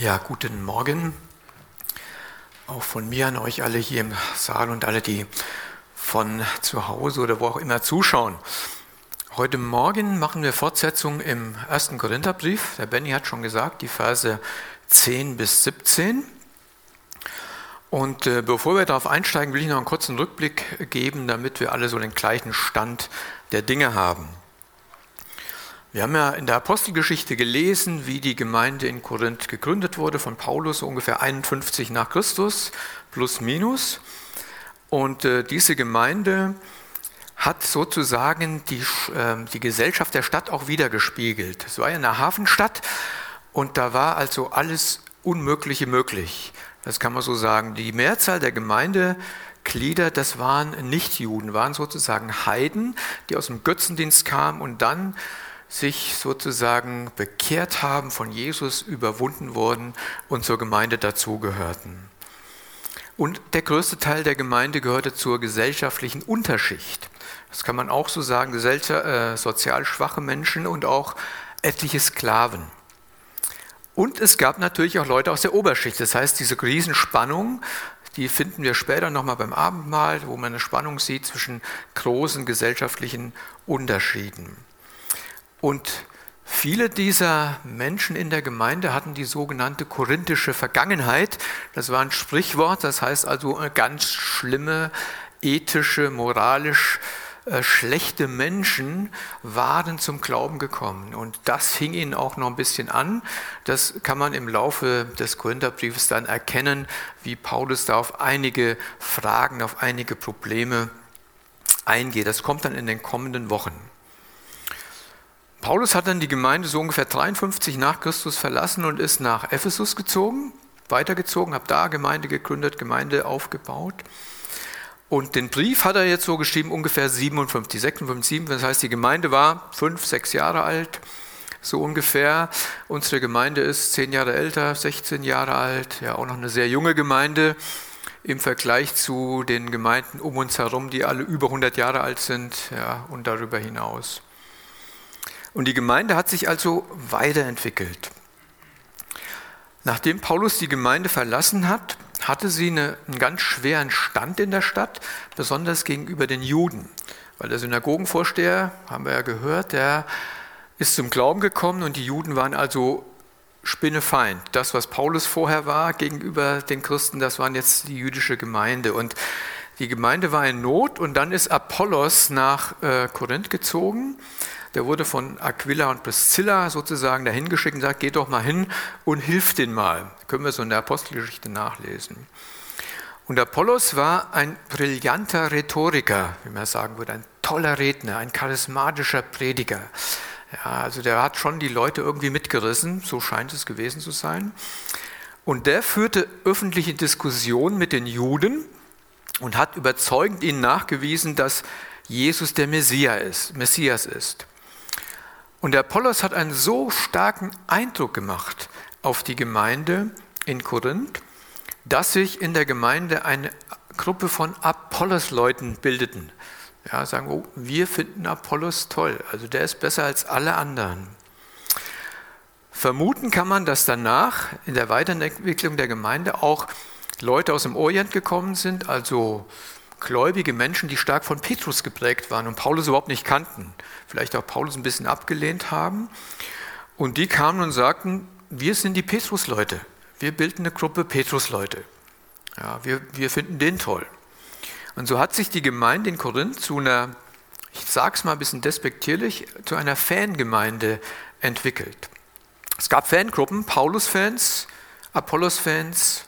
Ja, guten Morgen. Auch von mir an euch alle hier im Saal und alle, die von zu Hause oder wo auch immer zuschauen. Heute Morgen machen wir Fortsetzung im ersten Korintherbrief. Der Benny hat schon gesagt, die Verse 10 bis 17. Und äh, bevor wir darauf einsteigen, will ich noch einen kurzen Rückblick geben, damit wir alle so den gleichen Stand der Dinge haben. Wir haben ja in der Apostelgeschichte gelesen, wie die Gemeinde in Korinth gegründet wurde von Paulus, ungefähr 51 nach Christus, plus minus. Und äh, diese Gemeinde hat sozusagen die, äh, die Gesellschaft der Stadt auch wiedergespiegelt. Es war ja eine Hafenstadt und da war also alles Unmögliche möglich. Das kann man so sagen. Die Mehrzahl der Gemeindeglieder, das waren Nichtjuden, waren sozusagen Heiden, die aus dem Götzendienst kamen und dann sich sozusagen bekehrt haben, von Jesus überwunden wurden und zur Gemeinde dazugehörten. Und der größte Teil der Gemeinde gehörte zur gesellschaftlichen Unterschicht. Das kann man auch so sagen, äh, sozial schwache Menschen und auch etliche Sklaven. Und es gab natürlich auch Leute aus der Oberschicht. Das heißt, diese Riesenspannung, die finden wir später nochmal beim Abendmahl, wo man eine Spannung sieht zwischen großen gesellschaftlichen Unterschieden. Und viele dieser Menschen in der Gemeinde hatten die sogenannte korinthische Vergangenheit. Das war ein Sprichwort, das heißt also eine ganz schlimme, ethische, moralisch äh, schlechte Menschen waren zum Glauben gekommen. Und das hing ihnen auch noch ein bisschen an. Das kann man im Laufe des Korintherbriefes dann erkennen, wie Paulus da auf einige Fragen, auf einige Probleme eingeht. Das kommt dann in den kommenden Wochen. Paulus hat dann die Gemeinde so ungefähr 53 nach Christus verlassen und ist nach Ephesus gezogen, weitergezogen, hat da Gemeinde gegründet, Gemeinde aufgebaut. Und den Brief hat er jetzt so geschrieben, ungefähr 57, 56, 7. Das heißt, die Gemeinde war fünf, sechs Jahre alt, so ungefähr. Unsere Gemeinde ist zehn Jahre älter, 16 Jahre alt, ja auch noch eine sehr junge Gemeinde im Vergleich zu den Gemeinden um uns herum, die alle über 100 Jahre alt sind ja, und darüber hinaus. Und die Gemeinde hat sich also weiterentwickelt. Nachdem Paulus die Gemeinde verlassen hat, hatte sie eine, einen ganz schweren Stand in der Stadt, besonders gegenüber den Juden. Weil der Synagogenvorsteher, haben wir ja gehört, der ist zum Glauben gekommen und die Juden waren also Spinnefeind. Das, was Paulus vorher war gegenüber den Christen, das waren jetzt die jüdische Gemeinde. Und die Gemeinde war in Not und dann ist Apollos nach äh, Korinth gezogen der wurde von Aquila und Priscilla sozusagen dahin geschickt und sagt, geht doch mal hin und hilft den mal. können wir so in der Apostelgeschichte nachlesen. Und Apollos war ein brillanter Rhetoriker, wie man sagen würde, ein toller Redner, ein charismatischer Prediger. Ja, also der hat schon die Leute irgendwie mitgerissen, so scheint es gewesen zu sein. Und der führte öffentliche Diskussionen mit den Juden und hat überzeugend ihnen nachgewiesen, dass Jesus der Messias ist. Und der Apollos hat einen so starken Eindruck gemacht auf die Gemeinde in Korinth, dass sich in der Gemeinde eine Gruppe von Apollos-Leuten bildeten. Ja, sagen, oh, wir finden Apollos toll, also der ist besser als alle anderen. Vermuten kann man, dass danach in der Weiterentwicklung der Gemeinde auch Leute aus dem Orient gekommen sind, also gläubige Menschen, die stark von Petrus geprägt waren und Paulus überhaupt nicht kannten, vielleicht auch Paulus ein bisschen abgelehnt haben. Und die kamen und sagten, wir sind die Petrus-Leute, wir bilden eine Gruppe Petrus-Leute. Ja, wir, wir finden den toll. Und so hat sich die Gemeinde in Korinth zu einer, ich sage es mal ein bisschen despektierlich, zu einer Fangemeinde entwickelt. Es gab Fangruppen, Paulus-Fans, Apollos-Fans,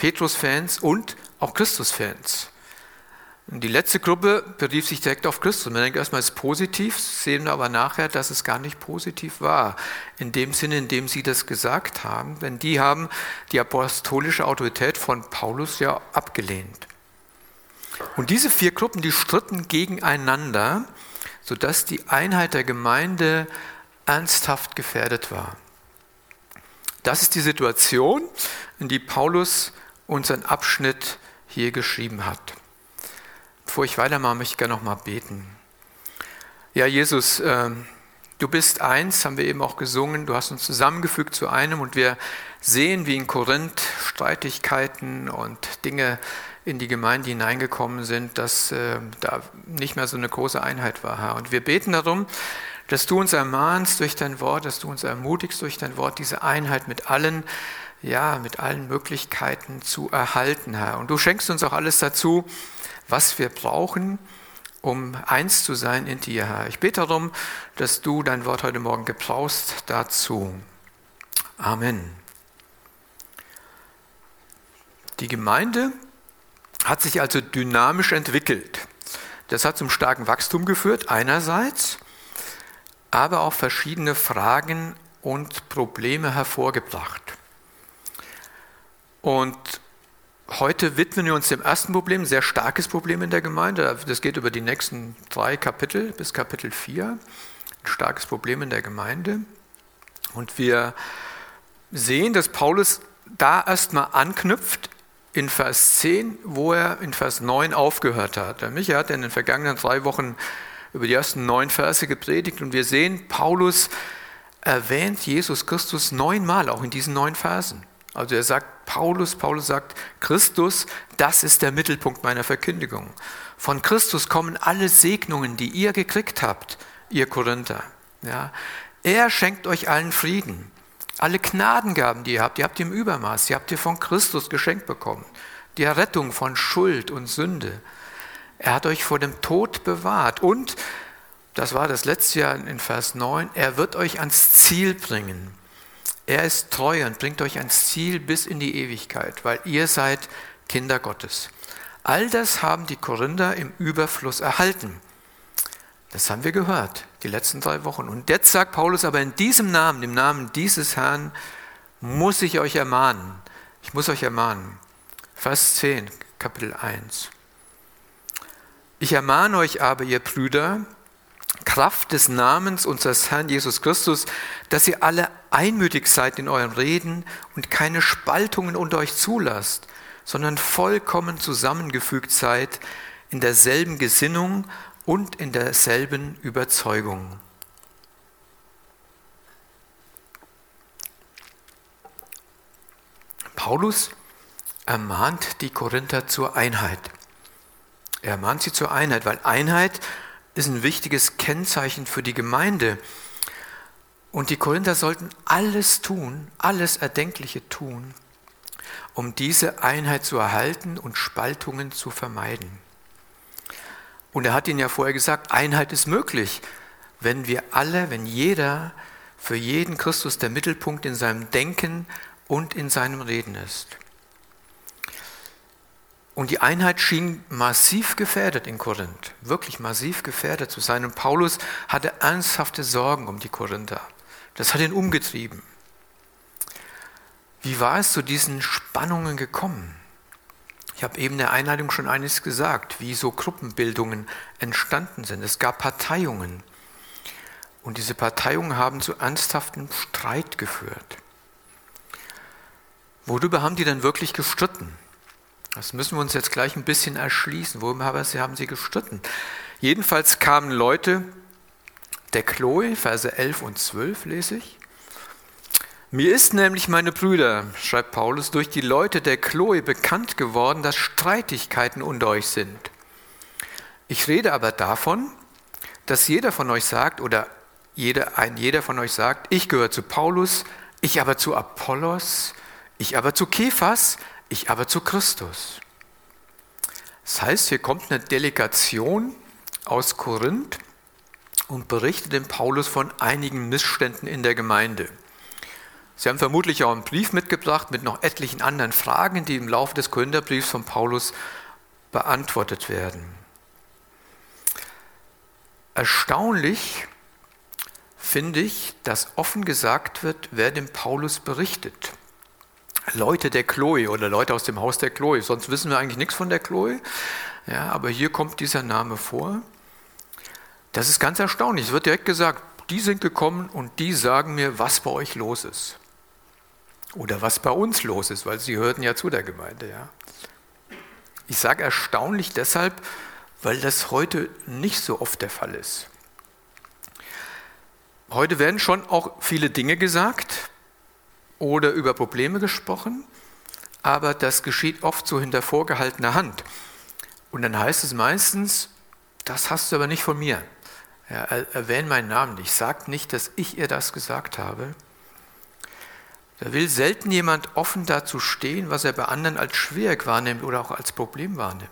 Petrus-Fans und auch Christus-Fans. Die letzte Gruppe berief sich direkt auf Christus. Man denkt erstmal, es ist positiv, sehen aber nachher, dass es gar nicht positiv war. In dem Sinne, in dem sie das gesagt haben. Denn die haben die apostolische Autorität von Paulus ja abgelehnt. Und diese vier Gruppen, die stritten gegeneinander, sodass die Einheit der Gemeinde ernsthaft gefährdet war. Das ist die Situation, in die Paulus unseren Abschnitt hier geschrieben hat. Bevor ich weitermache, möchte ich gerne noch mal beten. Ja, Jesus, äh, Du bist eins, haben wir eben auch gesungen, du hast uns zusammengefügt zu einem und wir sehen, wie in Korinth Streitigkeiten und Dinge in die Gemeinde hineingekommen sind, dass äh, da nicht mehr so eine große Einheit war, Herr. Und wir beten darum, dass du uns ermahnst durch dein Wort, dass du uns ermutigst durch dein Wort, diese Einheit mit allen, ja, mit allen Möglichkeiten zu erhalten, Herr. Und du schenkst uns auch alles dazu, was wir brauchen, um eins zu sein in dir, Herr. Ich bete darum, dass du dein Wort heute Morgen gebrauchst dazu. Amen. Die Gemeinde hat sich also dynamisch entwickelt. Das hat zum starken Wachstum geführt, einerseits, aber auch verschiedene Fragen und Probleme hervorgebracht. Und Heute widmen wir uns dem ersten Problem, sehr starkes Problem in der Gemeinde. Das geht über die nächsten drei Kapitel bis Kapitel 4. Ein starkes Problem in der Gemeinde. Und wir sehen, dass Paulus da erstmal anknüpft in Vers 10, wo er in Vers 9 aufgehört hat. Der Michael hat in den vergangenen drei Wochen über die ersten neun Verse gepredigt und wir sehen, Paulus erwähnt Jesus Christus neunmal, auch in diesen neun Versen. Also er sagt Paulus, Paulus sagt, Christus, das ist der Mittelpunkt meiner Verkündigung. Von Christus kommen alle Segnungen, die ihr gekriegt habt, ihr Korinther. Ja, er schenkt euch allen Frieden. Alle Gnadengaben, die ihr habt, die habt ihr im Übermaß, die habt ihr von Christus geschenkt bekommen. Die Errettung von Schuld und Sünde. Er hat euch vor dem Tod bewahrt und, das war das letzte Jahr in Vers 9, er wird euch ans Ziel bringen. Er ist treu und bringt euch ans Ziel bis in die Ewigkeit, weil ihr seid Kinder Gottes. All das haben die Korinther im Überfluss erhalten. Das haben wir gehört, die letzten drei Wochen. Und jetzt sagt Paulus aber in diesem Namen, im Namen dieses Herrn, muss ich euch ermahnen. Ich muss euch ermahnen. Vers 10, Kapitel 1. Ich ermahne euch aber, ihr Brüder, Kraft des Namens unseres Herrn Jesus Christus, dass ihr alle einmütig seid in euren Reden und keine Spaltungen unter euch zulasst, sondern vollkommen zusammengefügt seid in derselben Gesinnung und in derselben Überzeugung. Paulus ermahnt die Korinther zur Einheit. Er ermahnt sie zur Einheit, weil Einheit ist ein wichtiges Kennzeichen für die Gemeinde. Und die Korinther sollten alles tun, alles Erdenkliche tun, um diese Einheit zu erhalten und Spaltungen zu vermeiden. Und er hat ihnen ja vorher gesagt, Einheit ist möglich, wenn wir alle, wenn jeder, für jeden Christus der Mittelpunkt in seinem Denken und in seinem Reden ist. Und die Einheit schien massiv gefährdet in Korinth, wirklich massiv gefährdet zu sein. Und Paulus hatte ernsthafte Sorgen um die Korinther. Das hat ihn umgetrieben. Wie war es zu diesen Spannungen gekommen? Ich habe eben in der Einleitung schon eines gesagt, wie so Gruppenbildungen entstanden sind. Es gab Parteiungen. Und diese Parteiungen haben zu ernsthaftem Streit geführt. Worüber haben die dann wirklich gestritten? Das müssen wir uns jetzt gleich ein bisschen erschließen. Worüber haben sie gestritten? Jedenfalls kamen Leute, der Chloe, Verse 11 und 12 lese ich. Mir ist nämlich, meine Brüder, schreibt Paulus, durch die Leute der Chloe bekannt geworden, dass Streitigkeiten unter euch sind. Ich rede aber davon, dass jeder von euch sagt, oder jeder, ein jeder von euch sagt, ich gehöre zu Paulus, ich aber zu Apollos, ich aber zu Kephas, ich aber zu Christus. Das heißt, hier kommt eine Delegation aus Korinth und berichtet dem Paulus von einigen Missständen in der Gemeinde. Sie haben vermutlich auch einen Brief mitgebracht mit noch etlichen anderen Fragen, die im Laufe des Korintherbriefs von Paulus beantwortet werden. Erstaunlich finde ich, dass offen gesagt wird, wer dem Paulus berichtet. Leute der Chloe oder Leute aus dem Haus der Chloe. Sonst wissen wir eigentlich nichts von der Chloe. Ja, aber hier kommt dieser Name vor. Das ist ganz erstaunlich. Es wird direkt gesagt, die sind gekommen und die sagen mir, was bei euch los ist. Oder was bei uns los ist, weil sie hörten ja zu der Gemeinde. Ja. Ich sage erstaunlich deshalb, weil das heute nicht so oft der Fall ist. heute werden schon auch viele Dinge gesagt oder über Probleme gesprochen, aber das geschieht oft so hinter vorgehaltener Hand. Und dann heißt es meistens, das hast du aber nicht von mir. Ja, erwähne meinen Namen nicht, sag nicht, dass ich ihr das gesagt habe. Da will selten jemand offen dazu stehen, was er bei anderen als schwierig wahrnimmt oder auch als Problem wahrnimmt.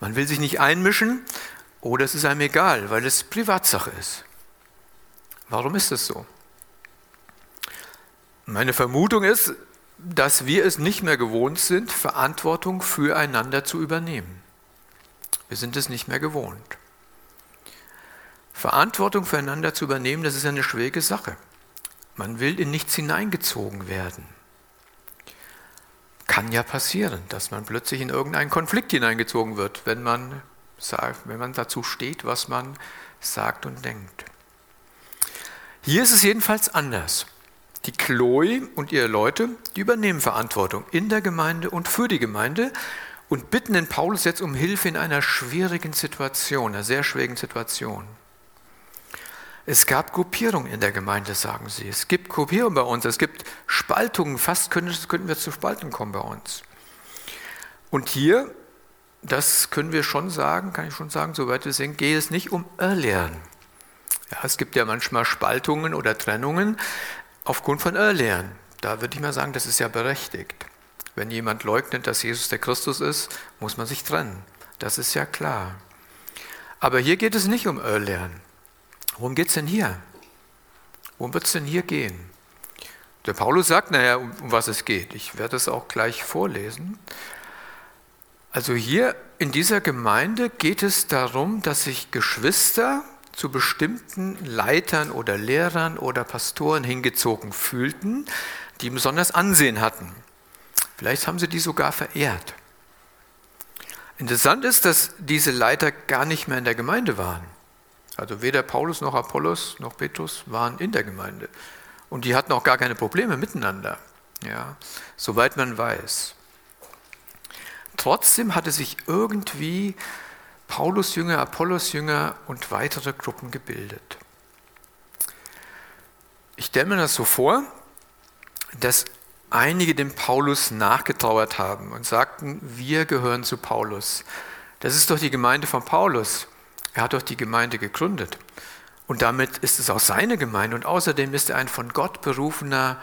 Man will sich nicht einmischen oder es ist einem egal, weil es Privatsache ist. Warum ist das so? Meine Vermutung ist, dass wir es nicht mehr gewohnt sind, Verantwortung füreinander zu übernehmen. Wir sind es nicht mehr gewohnt. Verantwortung füreinander zu übernehmen, das ist eine schwierige Sache. Man will in nichts hineingezogen werden. Kann ja passieren, dass man plötzlich in irgendeinen Konflikt hineingezogen wird, wenn man, wenn man dazu steht, was man sagt und denkt. Hier ist es jedenfalls anders. Die Chloe und ihre Leute, die übernehmen Verantwortung in der Gemeinde und für die Gemeinde und bitten den Paulus jetzt um Hilfe in einer schwierigen Situation, einer sehr schwierigen Situation. Es gab Gruppierungen in der Gemeinde, sagen sie. Es gibt Gruppierungen bei uns, es gibt Spaltungen, fast könnten wir zu Spalten kommen bei uns. Und hier, das können wir schon sagen, kann ich schon sagen, soweit wir sehen, geht es nicht um Irrlehren. Ja, es gibt ja manchmal Spaltungen oder Trennungen aufgrund von Irrlehren. Da würde ich mal sagen, das ist ja berechtigt. Wenn jemand leugnet, dass Jesus der Christus ist, muss man sich trennen. Das ist ja klar. Aber hier geht es nicht um Irrlehren. Worum geht es denn hier? Worum wird es denn hier gehen? Der Paulus sagt, naja, um, um was es geht. Ich werde es auch gleich vorlesen. Also hier in dieser Gemeinde geht es darum, dass sich Geschwister zu bestimmten Leitern oder Lehrern oder Pastoren hingezogen fühlten, die besonders Ansehen hatten. Vielleicht haben sie die sogar verehrt. Interessant ist, dass diese Leiter gar nicht mehr in der Gemeinde waren. Also weder Paulus noch Apollos noch Petrus waren in der Gemeinde. Und die hatten auch gar keine Probleme miteinander, ja, soweit man weiß. Trotzdem hatte sich irgendwie Paulus Jünger, Apollos Jünger und weitere Gruppen gebildet. Ich stelle mir das so vor, dass einige dem Paulus nachgetrauert haben und sagten, wir gehören zu Paulus. Das ist doch die Gemeinde von Paulus. Er hat doch die Gemeinde gegründet. Und damit ist es auch seine Gemeinde. Und außerdem ist er ein von Gott berufener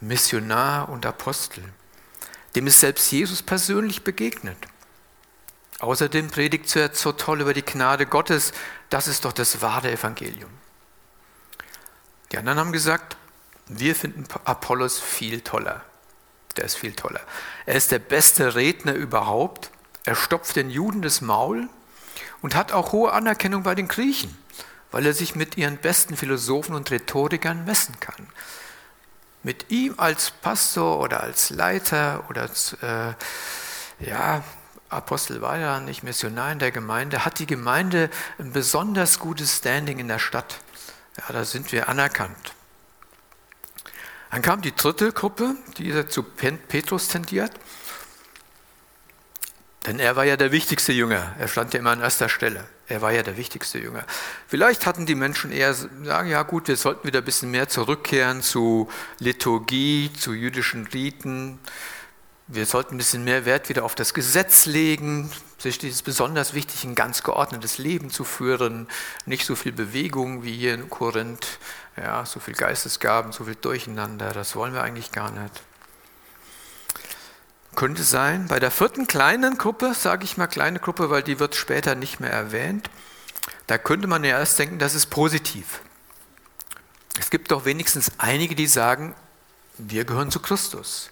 Missionar und Apostel. Dem ist selbst Jesus persönlich begegnet. Außerdem predigt er so toll über die Gnade Gottes. Das ist doch das wahre Evangelium. Die anderen haben gesagt, wir finden Apollos viel toller. Der ist viel toller. Er ist der beste Redner überhaupt. Er stopft den Juden das Maul und hat auch hohe Anerkennung bei den Griechen, weil er sich mit ihren besten Philosophen und Rhetorikern messen kann. Mit ihm als Pastor oder als Leiter oder als äh, ja, Apostel war ja nicht Missionar in der Gemeinde, hat die Gemeinde ein besonders gutes Standing in der Stadt. Ja, da sind wir anerkannt. Dann kam die dritte Gruppe, die zu Petrus tendiert. Denn er war ja der wichtigste Jünger. Er stand ja immer an erster Stelle. Er war ja der wichtigste Jünger. Vielleicht hatten die Menschen eher sagen, ja gut, wir sollten wieder ein bisschen mehr zurückkehren zu Liturgie, zu jüdischen Riten. Wir sollten ein bisschen mehr Wert wieder auf das Gesetz legen. Es ist besonders wichtig, ein ganz geordnetes Leben zu führen. Nicht so viel Bewegung wie hier in Korinth. Ja, so viel Geistesgaben, so viel Durcheinander. Das wollen wir eigentlich gar nicht. Könnte sein. Bei der vierten kleinen Gruppe, sage ich mal kleine Gruppe, weil die wird später nicht mehr erwähnt, da könnte man ja erst denken, das ist positiv. Es gibt doch wenigstens einige, die sagen, wir gehören zu Christus.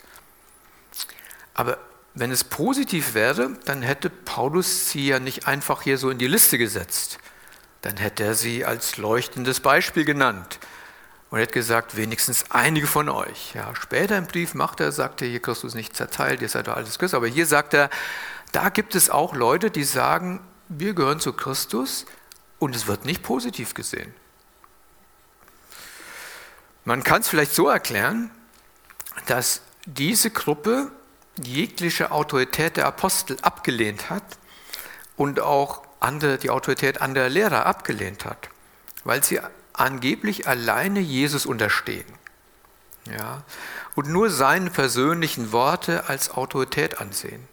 Aber wenn es positiv wäre, dann hätte Paulus sie ja nicht einfach hier so in die Liste gesetzt. Dann hätte er sie als leuchtendes Beispiel genannt. Und hat gesagt, wenigstens einige von euch. Ja, später im Brief macht er, sagt er, hier Christus nicht zerteilt, ihr seid alles Christus. Aber hier sagt er, da gibt es auch Leute, die sagen, wir gehören zu Christus und es wird nicht positiv gesehen. Man kann es vielleicht so erklären, dass diese Gruppe jegliche Autorität der Apostel abgelehnt hat und auch die Autorität anderer Lehrer abgelehnt hat, weil sie angeblich alleine Jesus unterstehen. Ja, und nur seine persönlichen Worte als Autorität ansehen.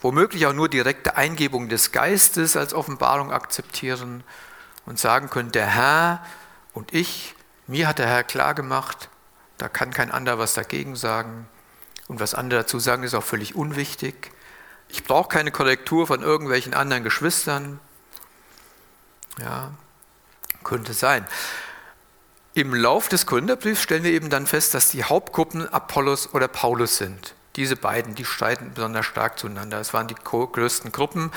Womöglich auch nur direkte Eingebung des Geistes als Offenbarung akzeptieren und sagen können, der Herr und ich, mir hat der Herr klar gemacht, da kann kein anderer was dagegen sagen. Und was andere dazu sagen, ist auch völlig unwichtig. Ich brauche keine Korrektur von irgendwelchen anderen Geschwistern. Ja, könnte sein. Im Lauf des Gründerbriefs stellen wir eben dann fest, dass die Hauptgruppen Apollos oder Paulus sind. Diese beiden, die streiten besonders stark zueinander. Es waren die größten Gruppen.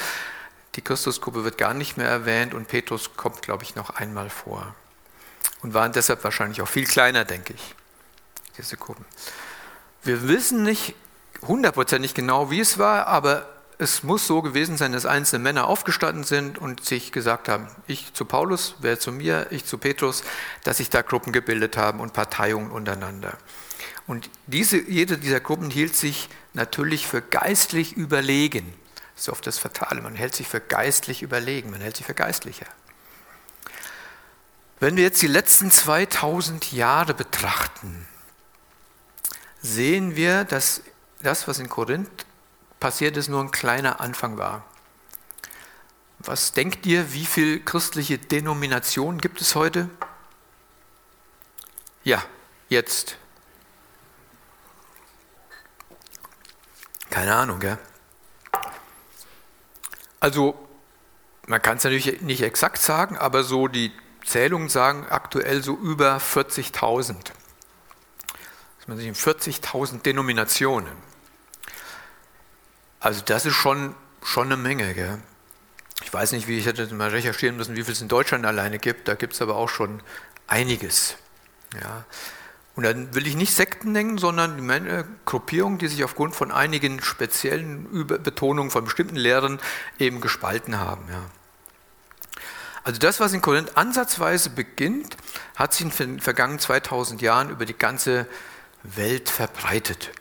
Die Christusgruppe wird gar nicht mehr erwähnt und Petrus kommt, glaube ich, noch einmal vor. Und waren deshalb wahrscheinlich auch viel kleiner, denke ich, diese Gruppen. Wir wissen nicht hundertprozentig genau, wie es war, aber es muss so gewesen sein, dass einzelne Männer aufgestanden sind und sich gesagt haben, ich zu Paulus, wer zu mir, ich zu Petrus, dass sich da Gruppen gebildet haben und Parteiungen untereinander. Und diese, jede dieser Gruppen hielt sich natürlich für geistlich überlegen. Das ist oft das Fatale, man hält sich für geistlich überlegen, man hält sich für geistlicher. Wenn wir jetzt die letzten 2000 Jahre betrachten, sehen wir, dass das, was in Korinth passiert ist, nur ein kleiner Anfang war. Was denkt ihr, wie viele christliche Denominationen gibt es heute? Ja, jetzt. Keine Ahnung, gell? Also, man kann es natürlich nicht exakt sagen, aber so die Zählungen sagen aktuell so über 40.000. Man sich in 40.000 Denominationen. Also das ist schon, schon eine Menge. Gell? Ich weiß nicht, wie ich hätte mal recherchieren müssen, wie viel es in Deutschland alleine gibt. Da gibt es aber auch schon einiges. Ja. Und dann will ich nicht Sekten nennen, sondern die Gruppierungen, die sich aufgrund von einigen speziellen Betonungen von bestimmten Lehren eben gespalten haben. Ja. Also das, was in Korinth ansatzweise beginnt, hat sich in den vergangenen 2000 Jahren über die ganze Welt verbreitet.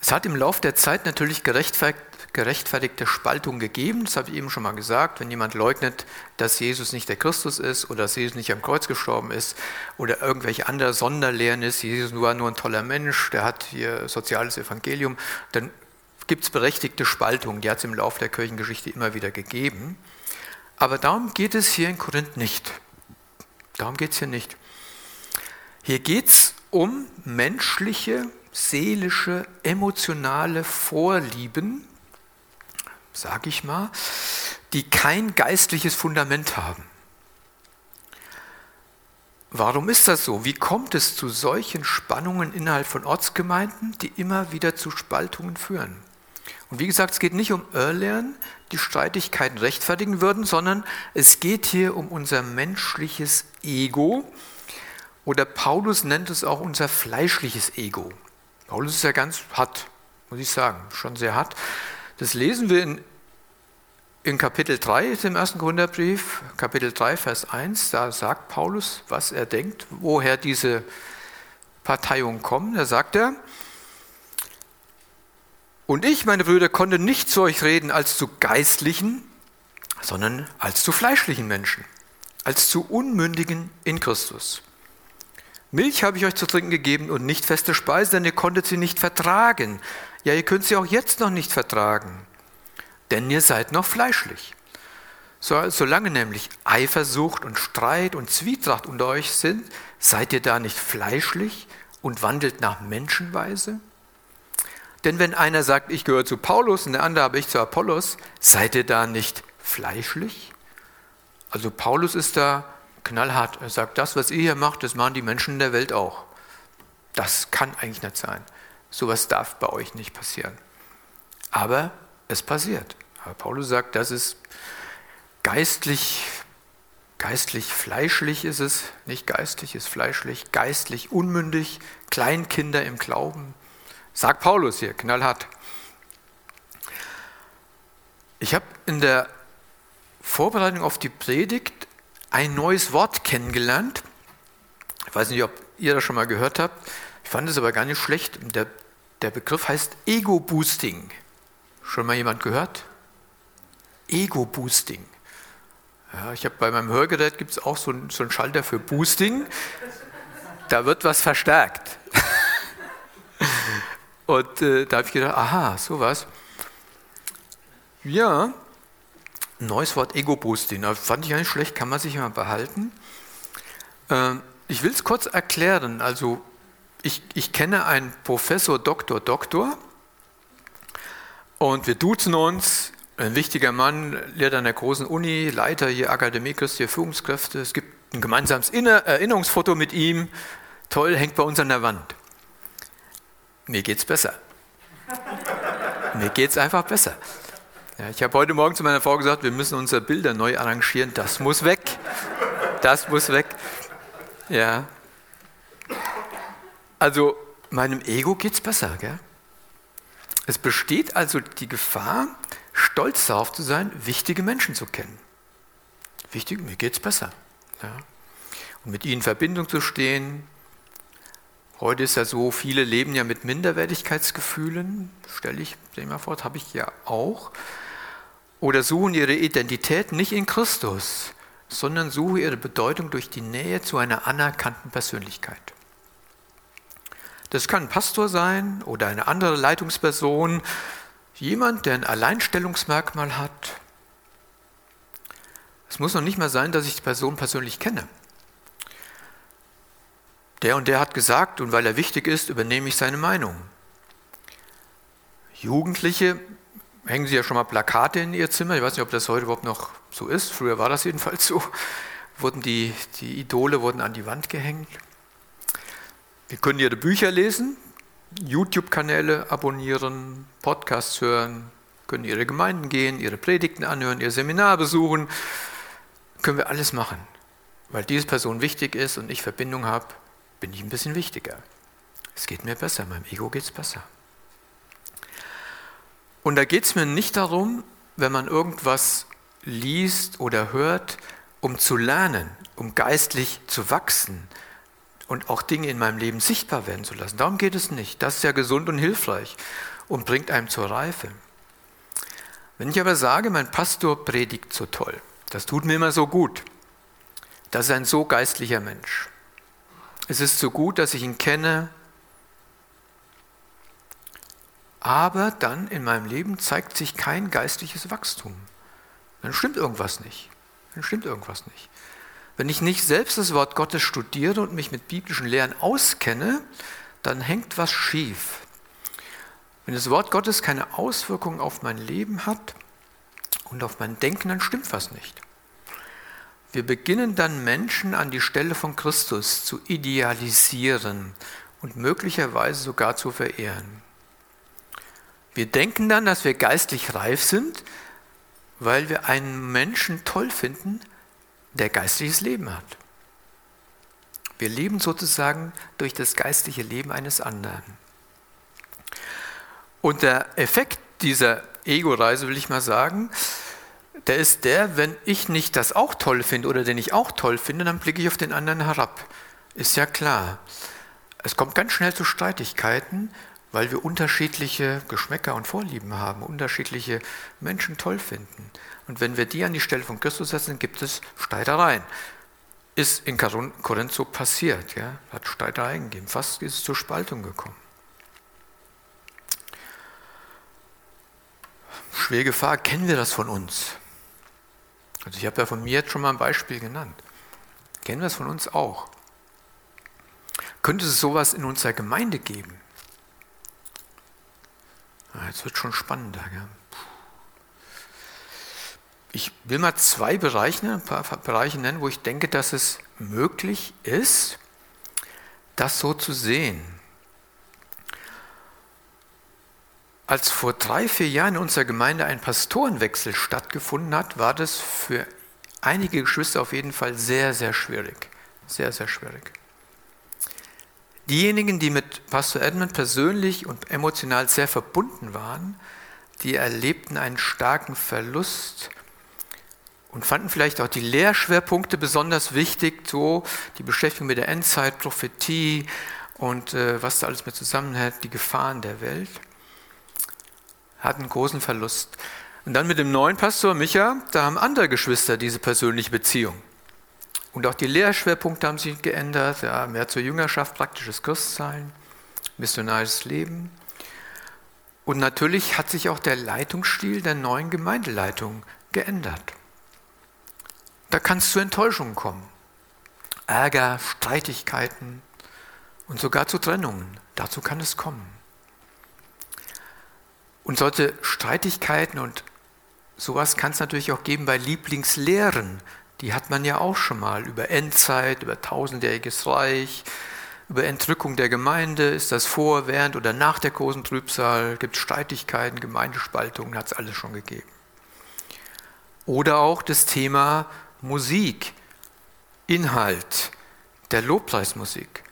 Es hat im Laufe der Zeit natürlich gerechtfertigte Spaltung gegeben. Das habe ich eben schon mal gesagt. Wenn jemand leugnet, dass Jesus nicht der Christus ist oder dass Jesus nicht am Kreuz gestorben ist oder irgendwelche andere Sonderlehren ist, Jesus war nur ein toller Mensch, der hat hier soziales Evangelium, dann gibt es berechtigte Spaltungen. Die hat es im Laufe der Kirchengeschichte immer wieder gegeben. Aber darum geht es hier in Korinth nicht. Darum geht es hier nicht. Hier geht es um menschliche seelische, emotionale Vorlieben, sage ich mal, die kein geistliches Fundament haben. Warum ist das so? Wie kommt es zu solchen Spannungen innerhalb von Ortsgemeinden, die immer wieder zu Spaltungen führen? Und wie gesagt, es geht nicht um Irrlehren, die Streitigkeiten rechtfertigen würden, sondern es geht hier um unser menschliches Ego oder Paulus nennt es auch unser fleischliches Ego. Paulus ist ja ganz hart, muss ich sagen, schon sehr hart. Das lesen wir in, in Kapitel 3 im ersten Korintherbrief, Kapitel 3, Vers 1. Da sagt Paulus, was er denkt, woher diese Parteiungen kommen. Da sagt er, und ich, meine Brüder, konnte nicht zu euch reden als zu geistlichen, sondern als zu fleischlichen Menschen, als zu Unmündigen in Christus. Milch habe ich euch zu trinken gegeben und nicht feste Speise, denn ihr konntet sie nicht vertragen. Ja, ihr könnt sie auch jetzt noch nicht vertragen, denn ihr seid noch fleischlich. So, solange nämlich Eifersucht und Streit und Zwietracht unter euch sind, seid ihr da nicht fleischlich und wandelt nach Menschenweise? Denn wenn einer sagt, ich gehöre zu Paulus und der andere habe ich zu Apollos, seid ihr da nicht fleischlich? Also Paulus ist da knallhart. Er sagt, das, was ihr hier macht, das machen die Menschen in der Welt auch. Das kann eigentlich nicht sein. Sowas darf bei euch nicht passieren. Aber es passiert. Aber Paulus sagt, das ist geistlich, geistlich fleischlich ist es, nicht geistlich ist fleischlich, geistlich unmündig, Kleinkinder im Glauben. Sagt Paulus hier, knallhart. Ich habe in der Vorbereitung auf die Predigt ein neues Wort kennengelernt. Ich weiß nicht, ob ihr das schon mal gehört habt. Ich fand es aber gar nicht schlecht. Der, der Begriff heißt Ego-Boosting. Schon mal jemand gehört? Ego-Boosting. Ja, ich habe bei meinem Hörgerät gibt es auch so, so einen Schalter für Boosting. Da wird was verstärkt. Und äh, da habe ich gedacht, aha, sowas. Ja, neues Wort Ego-Boosting. Fand ich eigentlich schlecht, kann man sich mal behalten. Äh, ich will es kurz erklären. Also, ich, ich kenne einen Professor, Doktor, Doktor. Und wir duzen uns. Ein wichtiger Mann, lehrt an der großen Uni, Leiter hier Akademie Christi Führungskräfte. Es gibt ein gemeinsames Erinnerungsfoto mit ihm. Toll, hängt bei uns an der Wand. Mir geht's besser. Mir geht's einfach besser. Ja, ich habe heute Morgen zu meiner Frau gesagt, wir müssen unsere Bilder neu arrangieren. Das muss weg. Das muss weg. Ja. Also meinem Ego geht's besser. Gell? Es besteht also die Gefahr, stolz darauf zu sein, wichtige Menschen zu kennen. Wichtig, mir geht's besser. Ja. Und mit ihnen in Verbindung zu stehen, Heute ist ja so, viele leben ja mit Minderwertigkeitsgefühlen, stelle ich dir mal vor, habe ich ja auch. Oder suchen ihre Identität nicht in Christus, sondern suchen ihre Bedeutung durch die Nähe zu einer anerkannten Persönlichkeit. Das kann ein Pastor sein oder eine andere Leitungsperson, jemand, der ein Alleinstellungsmerkmal hat. Es muss noch nicht mal sein, dass ich die Person persönlich kenne der und der hat gesagt und weil er wichtig ist, übernehme ich seine Meinung. Jugendliche hängen sie ja schon mal Plakate in ihr Zimmer. Ich weiß nicht, ob das heute überhaupt noch so ist. Früher war das jedenfalls so. Wurden die, die Idole wurden an die Wand gehängt. Wir können ihre Bücher lesen, YouTube-Kanäle abonnieren, Podcasts hören, können ihre Gemeinden gehen, ihre Predigten anhören, ihr Seminar besuchen. Können wir alles machen, weil diese Person wichtig ist und ich Verbindung habe bin ich ein bisschen wichtiger. Es geht mir besser, meinem Ego geht es besser. Und da geht es mir nicht darum, wenn man irgendwas liest oder hört, um zu lernen, um geistlich zu wachsen und auch Dinge in meinem Leben sichtbar werden zu lassen. Darum geht es nicht. Das ist ja gesund und hilfreich und bringt einem zur Reife. Wenn ich aber sage, mein Pastor predigt so toll, das tut mir immer so gut, das ist ein so geistlicher Mensch, es ist so gut, dass ich ihn kenne, aber dann in meinem Leben zeigt sich kein geistliches Wachstum. Dann stimmt irgendwas nicht. Dann stimmt irgendwas nicht. Wenn ich nicht selbst das Wort Gottes studiere und mich mit biblischen Lehren auskenne, dann hängt was schief. Wenn das Wort Gottes keine Auswirkungen auf mein Leben hat und auf mein Denken, dann stimmt was nicht. Wir beginnen dann Menschen an die Stelle von Christus zu idealisieren und möglicherweise sogar zu verehren. Wir denken dann, dass wir geistlich reif sind, weil wir einen Menschen toll finden, der geistliches Leben hat. Wir leben sozusagen durch das geistliche Leben eines anderen. Und der Effekt dieser Ego-Reise, will ich mal sagen, der ist der, wenn ich nicht das auch toll finde oder den ich auch toll finde, dann blicke ich auf den anderen herab. Ist ja klar. Es kommt ganz schnell zu Streitigkeiten, weil wir unterschiedliche Geschmäcker und Vorlieben haben, unterschiedliche Menschen toll finden. Und wenn wir die an die Stelle von Christus setzen, gibt es Streitereien. Ist in Korinth so passiert, ja? hat Streitereien gegeben, fast ist es zur Spaltung gekommen. Schwergefahr, kennen wir das von uns? Also ich habe ja von mir jetzt schon mal ein Beispiel genannt. Kennen wir es von uns auch? Könnte es sowas in unserer Gemeinde geben? Ja, jetzt wird schon spannender. Gell? Ich will mal zwei Bereiche, ein paar Bereiche nennen, wo ich denke, dass es möglich ist, das so zu sehen. Als vor drei, vier Jahren in unserer Gemeinde ein Pastorenwechsel stattgefunden hat, war das für einige Geschwister auf jeden Fall sehr, sehr schwierig. Sehr, sehr schwierig. Diejenigen, die mit Pastor Edmund persönlich und emotional sehr verbunden waren, die erlebten einen starken Verlust und fanden vielleicht auch die Lehrschwerpunkte besonders wichtig, so die Beschäftigung mit der Endzeit, Prophetie und äh, was da alles mit zusammenhält, die Gefahren der Welt hat einen großen Verlust. Und dann mit dem neuen Pastor Micha, da haben andere Geschwister diese persönliche Beziehung. Und auch die Lehrschwerpunkte haben sich geändert, ja, mehr zur Jüngerschaft, praktisches Christsein, missionarisches Leben. Und natürlich hat sich auch der Leitungsstil der neuen Gemeindeleitung geändert. Da kann es zu Enttäuschungen kommen. Ärger, Streitigkeiten und sogar zu Trennungen. Dazu kann es kommen. Und solche Streitigkeiten und sowas kann es natürlich auch geben bei Lieblingslehren. Die hat man ja auch schon mal über Endzeit, über tausendjähriges Reich, über Entrückung der Gemeinde. Ist das vor, während oder nach der großen Trübsal? Gibt es Streitigkeiten, Gemeindespaltungen? Hat es alles schon gegeben. Oder auch das Thema Musik, Inhalt der Lobpreismusik.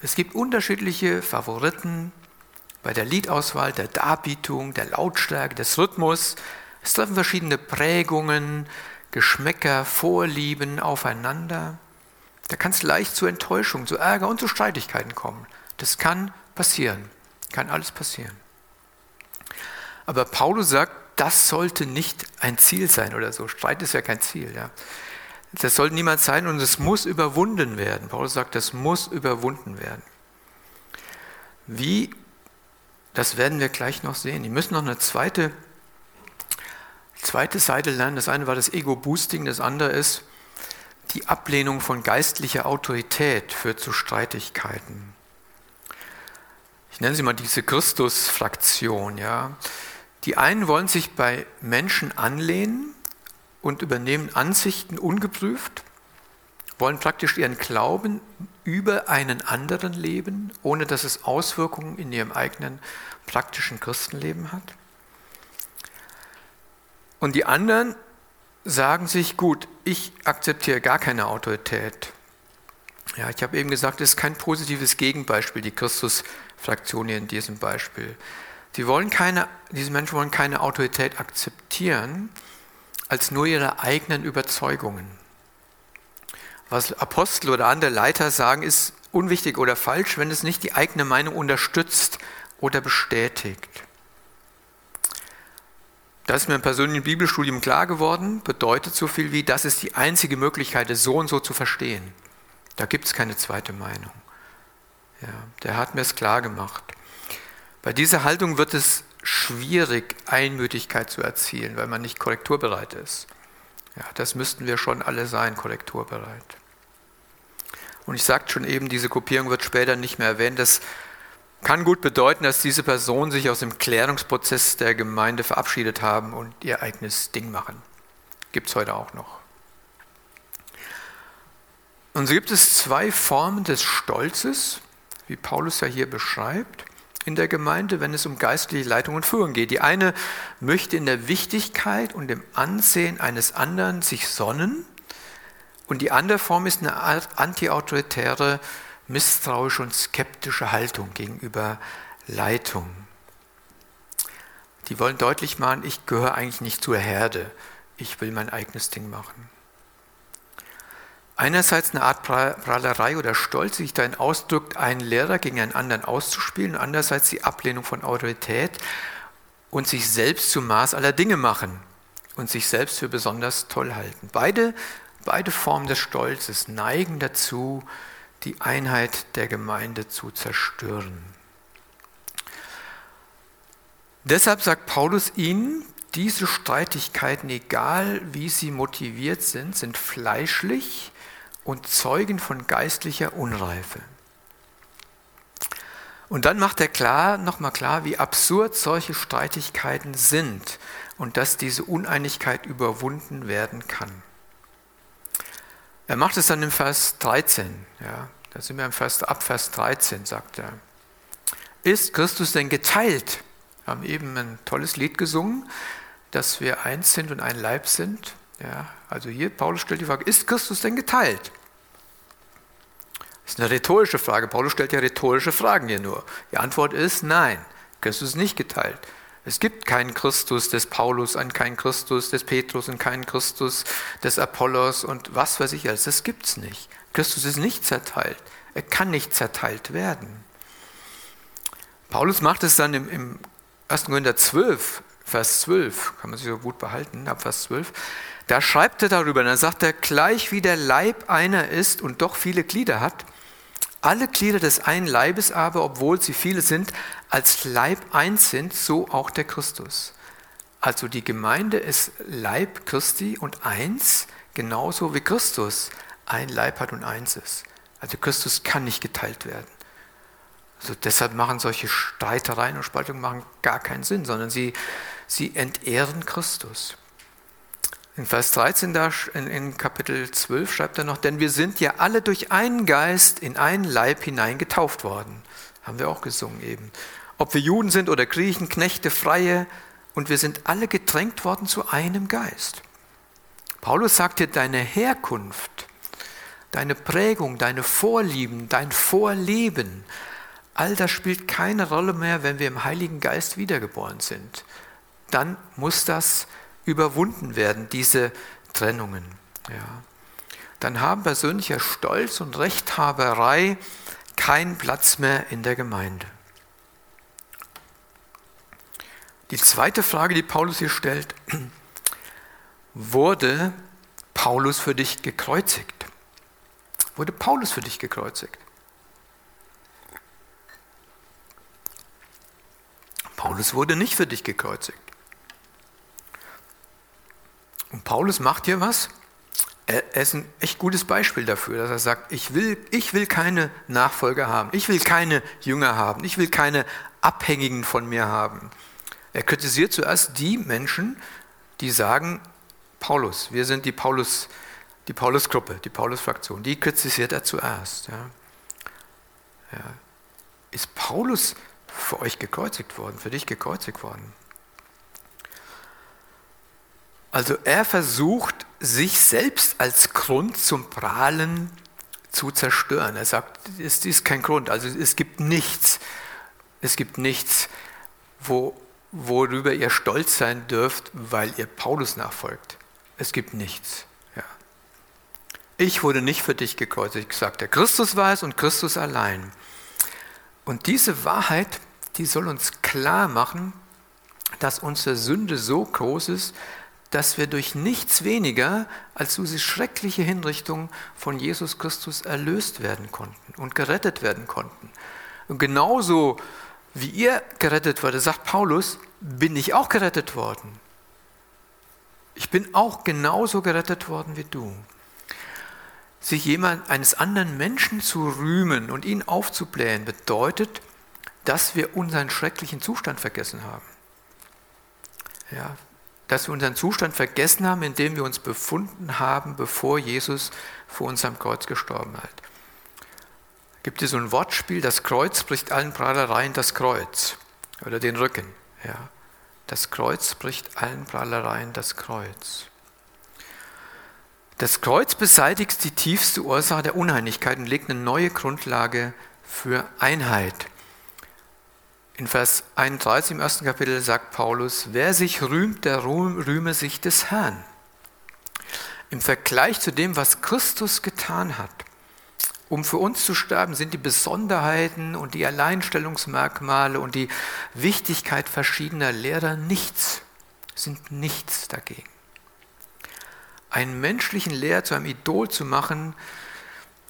Es gibt unterschiedliche Favoriten bei der Liedauswahl, der Darbietung, der Lautstärke, des Rhythmus. Es treffen verschiedene Prägungen, Geschmäcker, Vorlieben aufeinander. Da kann es leicht zu Enttäuschung, zu Ärger und zu Streitigkeiten kommen. Das kann passieren, kann alles passieren. Aber Paulus sagt, das sollte nicht ein Ziel sein oder so. Streit ist ja kein Ziel. Ja. Das soll niemand sein und es muss überwunden werden. Paulus sagt, das muss überwunden werden. Wie, das werden wir gleich noch sehen. Die müssen noch eine zweite, zweite Seite lernen. Das eine war das Ego-Boosting, das andere ist, die Ablehnung von geistlicher Autorität führt zu Streitigkeiten. Ich nenne sie mal diese Christus-Fraktion. Ja. Die einen wollen sich bei Menschen anlehnen, und übernehmen Ansichten ungeprüft, wollen praktisch ihren Glauben über einen anderen leben, ohne dass es Auswirkungen in ihrem eigenen praktischen Christenleben hat. Und die anderen sagen sich, gut, ich akzeptiere gar keine Autorität. Ja, ich habe eben gesagt, es ist kein positives Gegenbeispiel, die Christus-Fraktion hier in diesem Beispiel. Die wollen keine, diese Menschen wollen keine Autorität akzeptieren, als nur ihre eigenen Überzeugungen. Was Apostel oder andere Leiter sagen, ist unwichtig oder falsch, wenn es nicht die eigene Meinung unterstützt oder bestätigt. Das ist mir im persönlichen Bibelstudium klar geworden, bedeutet so viel wie, das ist die einzige Möglichkeit, es so und so zu verstehen. Da gibt es keine zweite Meinung. Ja, der hat mir es klar gemacht. Bei dieser Haltung wird es schwierig, Einmütigkeit zu erzielen, weil man nicht korrekturbereit ist. Ja, das müssten wir schon alle sein, korrekturbereit. Und ich sagte schon eben, diese Kopierung wird später nicht mehr erwähnt. Das kann gut bedeuten, dass diese Personen sich aus dem Klärungsprozess der Gemeinde verabschiedet haben und ihr eigenes Ding machen. Gibt es heute auch noch. Und so gibt es zwei Formen des Stolzes, wie Paulus ja hier beschreibt in der Gemeinde, wenn es um geistliche Leitung und Führung geht. Die eine möchte in der Wichtigkeit und dem Ansehen eines anderen sich sonnen und die andere Form ist eine antiautoritäre, misstrauische und skeptische Haltung gegenüber Leitung. Die wollen deutlich machen, ich gehöre eigentlich nicht zur Herde, ich will mein eigenes Ding machen. Einerseits eine Art Prahlerei oder Stolz, die sich darin ausdrückt, einen Lehrer gegen einen anderen auszuspielen, und andererseits die Ablehnung von Autorität und sich selbst zum Maß aller Dinge machen und sich selbst für besonders toll halten. Beide, beide Formen des Stolzes neigen dazu, die Einheit der Gemeinde zu zerstören. Deshalb sagt Paulus ihnen, diese Streitigkeiten, egal wie sie motiviert sind, sind fleischlich und zeugen von geistlicher Unreife. Und dann macht er klar, nochmal klar, wie absurd solche Streitigkeiten sind und dass diese Uneinigkeit überwunden werden kann. Er macht es dann im Vers 13, ja, da sind wir im Vers, ab Vers 13, sagt er. Ist Christus denn geteilt? Wir haben eben ein tolles Lied gesungen, dass wir eins sind und ein Leib sind. Ja, also hier, Paulus stellt die Frage, ist Christus denn geteilt? Das ist eine rhetorische Frage. Paulus stellt ja rhetorische Fragen hier nur. Die Antwort ist nein, Christus ist nicht geteilt. Es gibt keinen Christus des Paulus und keinen Christus des Petrus und keinen Christus des Apollos und was weiß ich alles. Das gibt es nicht. Christus ist nicht zerteilt. Er kann nicht zerteilt werden. Paulus macht es dann im, im 1. Korinther 12, Vers 12, kann man sich so gut behalten, ab Vers 12, da schreibt er darüber, dann sagt er, gleich wie der Leib einer ist und doch viele Glieder hat, alle Glieder des einen Leibes aber, obwohl sie viele sind, als Leib eins sind, so auch der Christus. Also die Gemeinde ist Leib Christi und eins, genauso wie Christus ein Leib hat und eins ist. Also Christus kann nicht geteilt werden. Also deshalb machen solche Streitereien und Spaltungen machen gar keinen Sinn, sondern sie, sie entehren Christus. In Vers 13 da, in, in Kapitel 12 schreibt er noch, denn wir sind ja alle durch einen Geist in einen Leib hinein getauft worden. Haben wir auch gesungen eben. Ob wir Juden sind oder Griechen, Knechte, Freie, und wir sind alle getränkt worden zu einem Geist. Paulus sagt hier, deine Herkunft, deine Prägung, deine Vorlieben, dein Vorleben, All das spielt keine Rolle mehr, wenn wir im Heiligen Geist wiedergeboren sind. Dann muss das überwunden werden, diese Trennungen. Ja. Dann haben persönlicher Stolz und Rechthaberei keinen Platz mehr in der Gemeinde. Die zweite Frage, die Paulus hier stellt, wurde Paulus für dich gekreuzigt? Wurde Paulus für dich gekreuzigt? Paulus wurde nicht für dich gekreuzigt. Und Paulus macht hier was. Er ist ein echt gutes Beispiel dafür, dass er sagt, ich will, ich will keine Nachfolger haben, ich will keine Jünger haben, ich will keine Abhängigen von mir haben. Er kritisiert zuerst die Menschen, die sagen, Paulus, wir sind die Paulus, die Paulus-Gruppe, die Paulus-Fraktion, die kritisiert er zuerst. Ja. Ja. Ist Paulus für euch gekreuzigt worden, für dich gekreuzigt worden. Also er versucht, sich selbst als Grund zum Prahlen zu zerstören. Er sagt, es ist kein Grund, also es gibt nichts, es gibt nichts, wo, worüber ihr stolz sein dürft, weil ihr Paulus nachfolgt. Es gibt nichts. Ja. Ich wurde nicht für dich gekreuzigt, sagt er. Christus war es und Christus allein. Und diese Wahrheit, die soll uns klar machen, dass unsere Sünde so groß ist, dass wir durch nichts weniger als diese schreckliche Hinrichtung von Jesus Christus erlöst werden konnten und gerettet werden konnten. Und genauso wie ihr gerettet wurde, sagt Paulus, bin ich auch gerettet worden. Ich bin auch genauso gerettet worden wie du sich jemand eines anderen Menschen zu rühmen und ihn aufzublähen, bedeutet, dass wir unseren schrecklichen Zustand vergessen haben. Ja, dass wir unseren Zustand vergessen haben, in dem wir uns befunden haben, bevor Jesus vor unserem Kreuz gestorben hat. Gibt es so ein Wortspiel, das Kreuz bricht allen Prahlereien das Kreuz oder den Rücken. Ja. Das Kreuz bricht allen Prahlereien das Kreuz. Das Kreuz beseitigt die tiefste Ursache der Uneinigkeit und legt eine neue Grundlage für Einheit. In Vers 31 im ersten Kapitel sagt Paulus, wer sich rühmt, der rühme sich des Herrn. Im Vergleich zu dem, was Christus getan hat, um für uns zu sterben, sind die Besonderheiten und die Alleinstellungsmerkmale und die Wichtigkeit verschiedener Lehrer nichts, sind nichts dagegen einen menschlichen Lehrer zu einem Idol zu machen,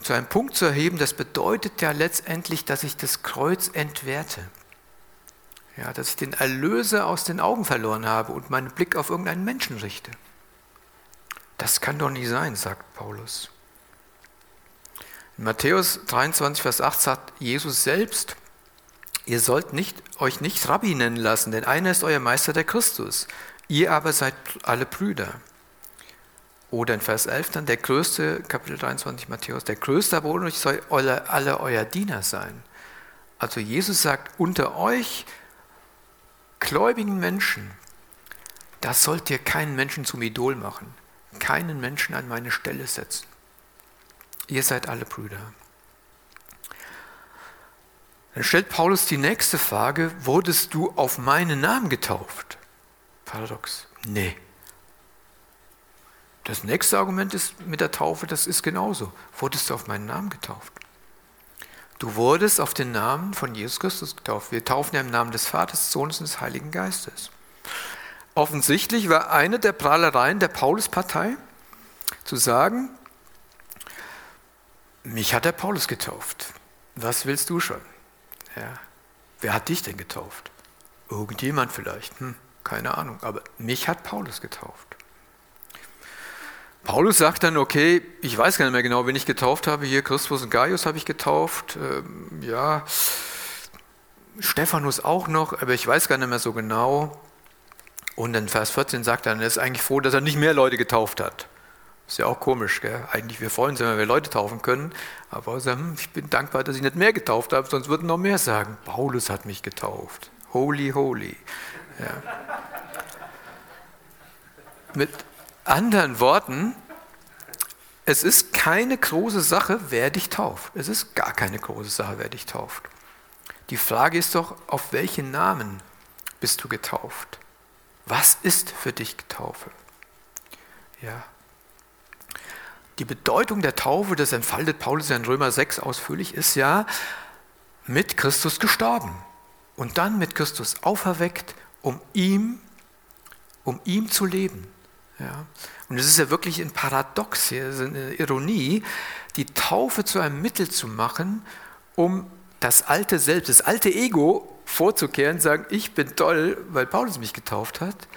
zu einem Punkt zu erheben, das bedeutet ja letztendlich, dass ich das Kreuz entwerte. Ja, dass ich den Erlöser aus den Augen verloren habe und meinen Blick auf irgendeinen Menschen richte. Das kann doch nicht sein, sagt Paulus. In Matthäus 23, Vers 8 sagt Jesus selbst, ihr sollt nicht, euch nicht Rabbi nennen lassen, denn einer ist euer Meister der Christus, ihr aber seid alle Brüder. Oder in Vers 11 dann, der größte, Kapitel 23 Matthäus, der größte aber unter euch soll alle euer Diener sein. Also Jesus sagt, unter euch gläubigen Menschen, das sollt ihr keinen Menschen zum Idol machen, keinen Menschen an meine Stelle setzen. Ihr seid alle Brüder. Dann stellt Paulus die nächste Frage, wurdest du auf meinen Namen getauft? Paradox. Nee. Das nächste Argument ist mit der Taufe, das ist genauso. Wurdest du auf meinen Namen getauft? Du wurdest auf den Namen von Jesus Christus getauft. Wir taufen ja im Namen des Vaters, des Sohnes und des Heiligen Geistes. offensichtlich war eine der Prahlereien der Pauluspartei zu sagen, mich hat der Paulus getauft. Was willst du schon? Ja. Wer hat dich denn getauft? Irgendjemand vielleicht. Hm, keine Ahnung. Aber mich hat Paulus getauft. Paulus sagt dann, okay, ich weiß gar nicht mehr genau, wen ich getauft habe. Hier Christus und Gaius habe ich getauft. Ähm, ja, Stephanus auch noch, aber ich weiß gar nicht mehr so genau. Und in Vers 14 sagt er, er ist eigentlich froh, dass er nicht mehr Leute getauft hat. Ist ja auch komisch, gell? Eigentlich, wir freuen uns, wenn wir Leute taufen können. Aber sagen, ich bin dankbar, dass ich nicht mehr getauft habe, sonst würden noch mehr sagen. Paulus hat mich getauft. Holy, holy. Ja. Mit anderen Worten, es ist keine große Sache, wer dich tauft. Es ist gar keine große Sache, wer dich tauft. Die Frage ist doch, auf welchen Namen bist du getauft? Was ist für dich Taufe? Ja. Die Bedeutung der Taufe, das entfaltet Paulus in Römer 6 ausführlich, ist ja mit Christus gestorben und dann mit Christus auferweckt, um ihm, um ihm zu leben. Ja. Und es ist ja wirklich ein Paradox hier, eine Ironie, die Taufe zu einem Mittel zu machen, um das alte Selbst, das alte Ego vorzukehren, sagen, ich bin toll, weil Paulus mich getauft hat.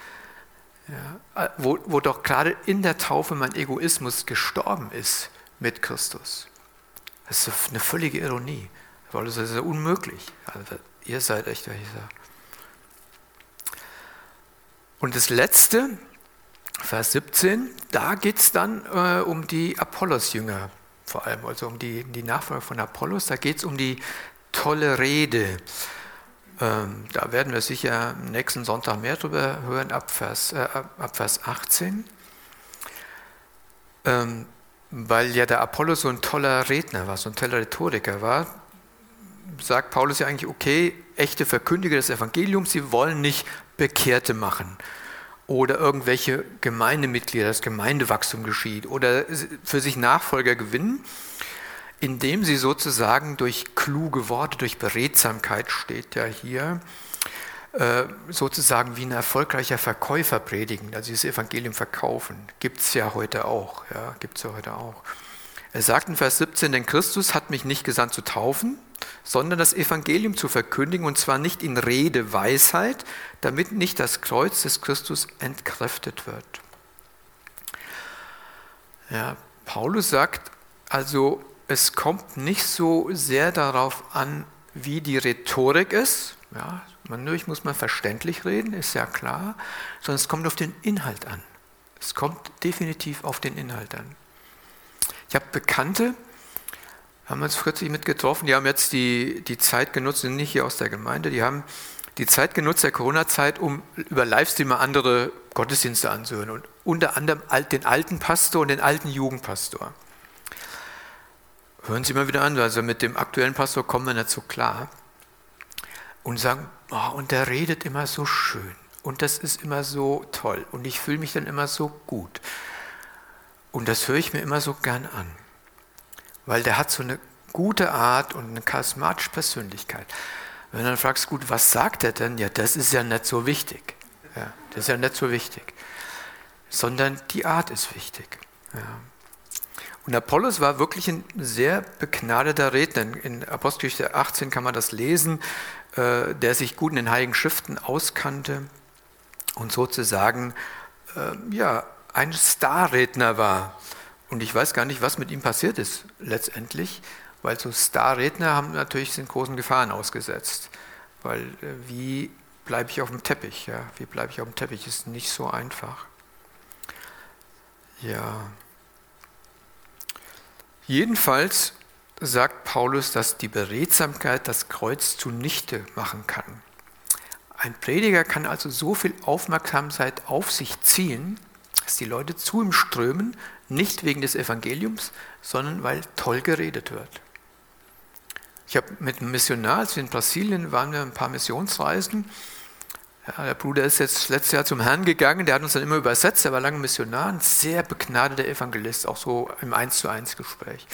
Ja, wo, wo doch gerade in der Taufe mein Egoismus gestorben ist mit Christus. Das ist eine völlige Ironie. Paulus ist ja unmöglich. Also, ihr seid echt welche. Und das Letzte, Vers 17, da geht es dann äh, um die Apollos-Jünger vor allem, also um die, die Nachfolger von Apollos. Da geht es um die tolle Rede. Ähm, da werden wir sicher nächsten Sonntag mehr darüber hören, ab Vers, äh, ab Vers 18. Ähm, weil ja der Apollos so ein toller Redner war, so ein toller Rhetoriker war, sagt Paulus ja eigentlich, okay, echte Verkündiger des Evangeliums, sie wollen nicht Bekehrte machen oder irgendwelche Gemeindemitglieder, das Gemeindewachstum geschieht oder für sich Nachfolger gewinnen, indem sie sozusagen durch kluge Worte, durch Beredsamkeit steht ja hier, äh, sozusagen wie ein erfolgreicher Verkäufer predigen, also dieses Evangelium verkaufen. Gibt es ja heute auch. Ja, gibt's ja heute auch. Er sagt in Vers 17, denn Christus hat mich nicht gesandt zu taufen, sondern das Evangelium zu verkündigen, und zwar nicht in Rede Weisheit, damit nicht das Kreuz des Christus entkräftet wird. Ja, Paulus sagt also, es kommt nicht so sehr darauf an, wie die Rhetorik ist. Ja, natürlich muss man verständlich reden, ist ja klar, sondern es kommt auf den Inhalt an. Es kommt definitiv auf den Inhalt an. Ich habe Bekannte, haben uns kürzlich mitgetroffen, die haben jetzt die, die Zeit genutzt, sind nicht hier aus der Gemeinde, die haben die Zeit genutzt der Corona-Zeit, um über Livestreamer andere Gottesdienste anzuhören und unter anderem den alten Pastor und den alten Jugendpastor. Hören Sie mal wieder an, also mit dem aktuellen Pastor kommen wir nicht so klar und sagen, oh, und der redet immer so schön und das ist immer so toll und ich fühle mich dann immer so gut. Und das höre ich mir immer so gern an weil der hat so eine gute Art und eine charismatische Persönlichkeit. Wenn du dann fragst, gut, was sagt er denn? Ja, das ist ja nicht so wichtig. Ja, das ist ja nicht so wichtig. Sondern die Art ist wichtig. Ja. Und Apollos war wirklich ein sehr begnadeter Redner. In Apostelgeschichte 18 kann man das lesen, äh, der sich gut in den Heiligen Schriften auskannte und sozusagen äh, ja, ein Starredner war. Und ich weiß gar nicht, was mit ihm passiert ist letztendlich, weil so Starredner haben natürlich sind großen Gefahren ausgesetzt. Weil äh, wie bleibe ich auf dem Teppich? Ja? Wie bleibe ich auf dem Teppich? Ist nicht so einfach. Ja. Jedenfalls sagt Paulus, dass die Beredsamkeit das Kreuz zunichte machen kann. Ein Prediger kann also so viel Aufmerksamkeit auf sich ziehen, dass die Leute zu ihm strömen, nicht wegen des Evangeliums, sondern weil toll geredet wird. Ich habe mit einem Missionar, als wir in Brasilien waren, wir ein paar Missionsreisen. Ja, der Bruder ist jetzt letztes Jahr zum Herrn gegangen, der hat uns dann immer übersetzt, er war lange Missionar, ein sehr begnadeter Evangelist, auch so im Eins zu eins Gespräch.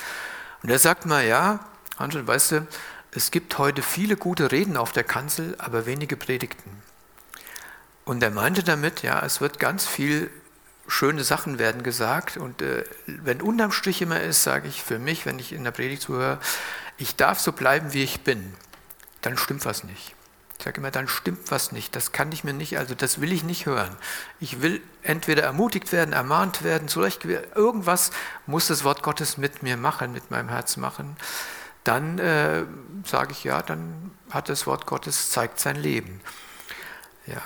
Und er sagt mal, ja, Hans, weißt du, es gibt heute viele gute Reden auf der Kanzel, aber wenige Predigten. Und er meinte damit, ja, es wird ganz viel schöne Sachen werden gesagt. Und äh, wenn unterm Strich immer ist, sage ich für mich, wenn ich in der Predigt zuhöre, ich darf so bleiben, wie ich bin, dann stimmt was nicht. Ich sage immer, dann stimmt was nicht. Das kann ich mir nicht, also das will ich nicht hören. Ich will entweder ermutigt werden, ermahnt werden, zurecht, irgendwas muss das Wort Gottes mit mir machen, mit meinem Herz machen. Dann äh, sage ich, ja, dann hat das Wort Gottes, zeigt sein Leben. Ja.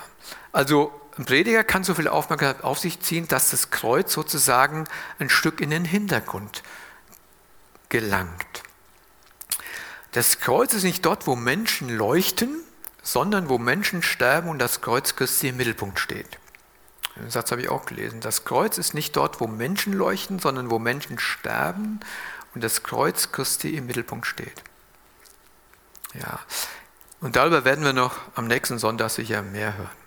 Also ein Prediger kann so viel Aufmerksamkeit auf sich ziehen, dass das Kreuz sozusagen ein Stück in den Hintergrund gelangt. Das Kreuz ist nicht dort, wo Menschen leuchten, sondern wo Menschen sterben und das Kreuz Christi im Mittelpunkt steht. Den Satz habe ich auch gelesen. Das Kreuz ist nicht dort, wo Menschen leuchten, sondern wo Menschen sterben und das Kreuz Christi im Mittelpunkt steht. Ja, und darüber werden wir noch am nächsten Sonntag sicher mehr hören.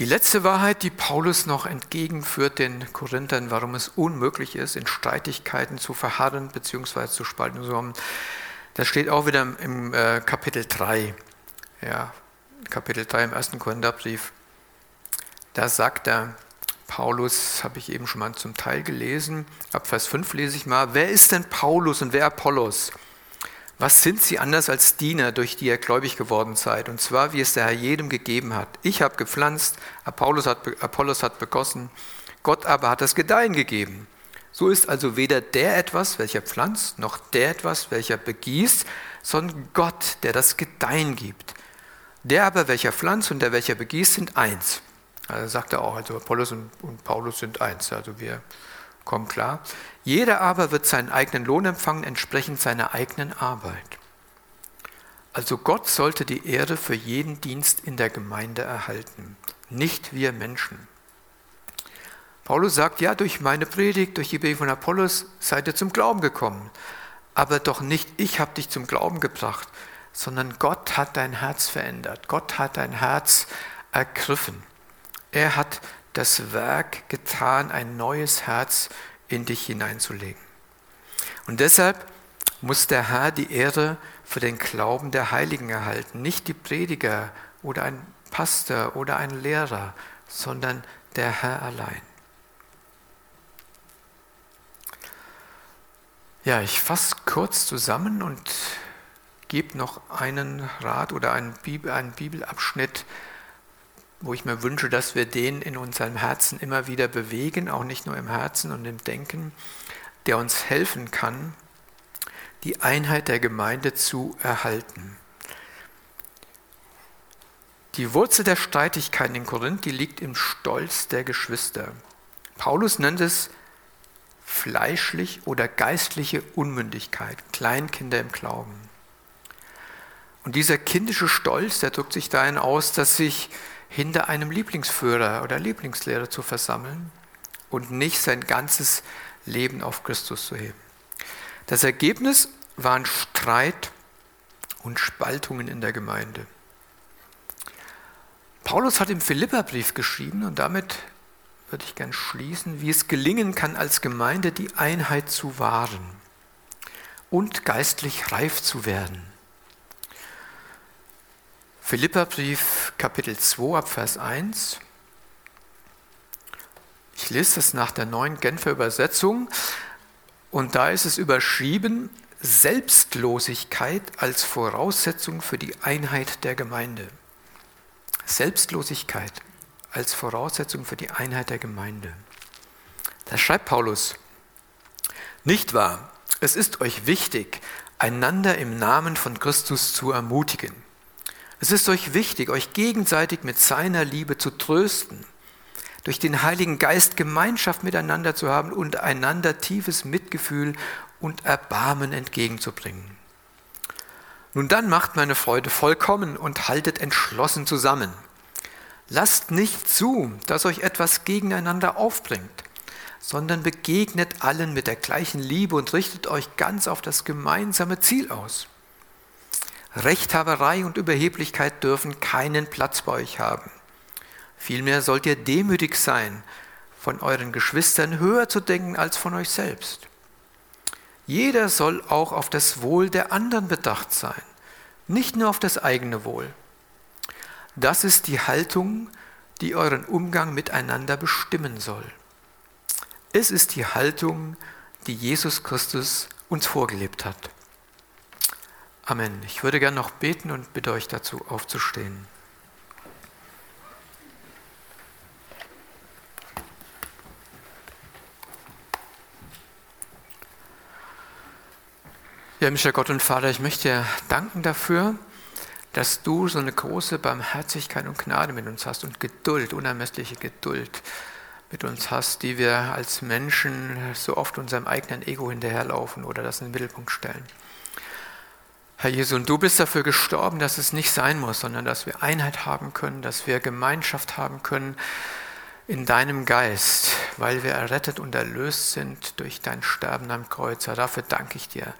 Die letzte Wahrheit, die Paulus noch entgegenführt den Korinthern, warum es unmöglich ist, in Streitigkeiten zu verharren bzw. zu spalten zu kommen, das steht auch wieder im äh, Kapitel 3. Ja, Kapitel 3 im ersten Korintherbrief. Da sagt er, Paulus, habe ich eben schon mal zum Teil gelesen, ab Vers 5 lese ich mal, wer ist denn Paulus und wer Apollos? Was sind sie anders als Diener, durch die ihr gläubig geworden seid? Und zwar, wie es der Herr jedem gegeben hat. Ich habe gepflanzt, Apollos hat, Apollos hat begossen, Gott aber hat das Gedeihen gegeben. So ist also weder der etwas, welcher pflanzt, noch der etwas, welcher begießt, sondern Gott, der das Gedeihen gibt. Der aber, welcher pflanzt und der, welcher begießt, sind eins. Also sagt er auch, also Apollos und, und Paulus sind eins. Also wir kommen klar. Jeder aber wird seinen eigenen Lohn empfangen, entsprechend seiner eigenen Arbeit. Also Gott sollte die Ehre für jeden Dienst in der Gemeinde erhalten, nicht wir Menschen. Paulus sagt, ja, durch meine Predigt, durch die Predigt von Apollos seid ihr zum Glauben gekommen. Aber doch nicht ich habe dich zum Glauben gebracht, sondern Gott hat dein Herz verändert. Gott hat dein Herz ergriffen. Er hat das Werk getan, ein neues Herz in dich hineinzulegen. Und deshalb muss der Herr die Ehre für den Glauben der Heiligen erhalten, nicht die Prediger oder ein Pastor oder ein Lehrer, sondern der Herr allein. Ja, ich fasse kurz zusammen und gebe noch einen Rat oder einen, Bibel, einen Bibelabschnitt, wo ich mir wünsche, dass wir den in unserem Herzen immer wieder bewegen, auch nicht nur im Herzen und im Denken, der uns helfen kann, die Einheit der Gemeinde zu erhalten. Die Wurzel der Streitigkeiten in Korinth, die liegt im Stolz der Geschwister. Paulus nennt es fleischlich oder geistliche Unmündigkeit, Kleinkinder im Glauben. Und dieser kindische Stolz, der drückt sich dahin aus, dass sich hinter einem Lieblingsführer oder Lieblingslehrer zu versammeln und nicht sein ganzes Leben auf Christus zu heben. Das Ergebnis waren Streit und Spaltungen in der Gemeinde. Paulus hat im Philipperbrief geschrieben und damit würde ich gern schließen, wie es gelingen kann, als Gemeinde die Einheit zu wahren und geistlich reif zu werden. Philipperbrief Kapitel 2 ab Vers 1. Ich lese das nach der neuen Genfer Übersetzung und da ist es überschrieben Selbstlosigkeit als Voraussetzung für die Einheit der Gemeinde. Selbstlosigkeit als Voraussetzung für die Einheit der Gemeinde. Da schreibt Paulus, nicht wahr, es ist euch wichtig, einander im Namen von Christus zu ermutigen es ist euch wichtig, euch gegenseitig mit seiner Liebe zu trösten, durch den Heiligen Geist Gemeinschaft miteinander zu haben und einander tiefes Mitgefühl und Erbarmen entgegenzubringen. Nun dann macht meine Freude vollkommen und haltet entschlossen zusammen. Lasst nicht zu, dass euch etwas gegeneinander aufbringt, sondern begegnet allen mit der gleichen Liebe und richtet euch ganz auf das gemeinsame Ziel aus. Rechthaberei und Überheblichkeit dürfen keinen Platz bei euch haben. Vielmehr sollt ihr demütig sein, von euren Geschwistern höher zu denken als von euch selbst. Jeder soll auch auf das Wohl der anderen bedacht sein, nicht nur auf das eigene Wohl. Das ist die Haltung, die euren Umgang miteinander bestimmen soll. Es ist die Haltung, die Jesus Christus uns vorgelebt hat. Amen. Ich würde gerne noch beten und bitte euch dazu aufzustehen. Ja, himmlischer Gott und Vater, ich möchte dir danken dafür, dass du so eine große Barmherzigkeit und Gnade mit uns hast und Geduld, unermessliche Geduld mit uns hast, die wir als Menschen so oft unserem eigenen Ego hinterherlaufen oder das in den Mittelpunkt stellen. Herr Jesu, und du bist dafür gestorben, dass es nicht sein muss, sondern dass wir Einheit haben können, dass wir Gemeinschaft haben können in deinem Geist, weil wir errettet und erlöst sind durch dein Sterben am Kreuz. Herr, dafür danke ich dir,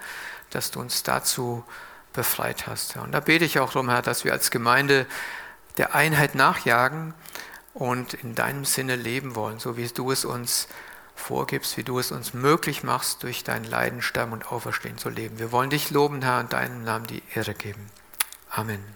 dass du uns dazu befreit hast. Und da bete ich auch darum, Herr, dass wir als Gemeinde der Einheit nachjagen und in deinem Sinne leben wollen, so wie du es uns vorgibst, wie du es uns möglich machst, durch dein Leiden, Sterben und Auferstehen zu leben. Wir wollen dich loben, Herr, und deinem Namen die Ehre geben. Amen.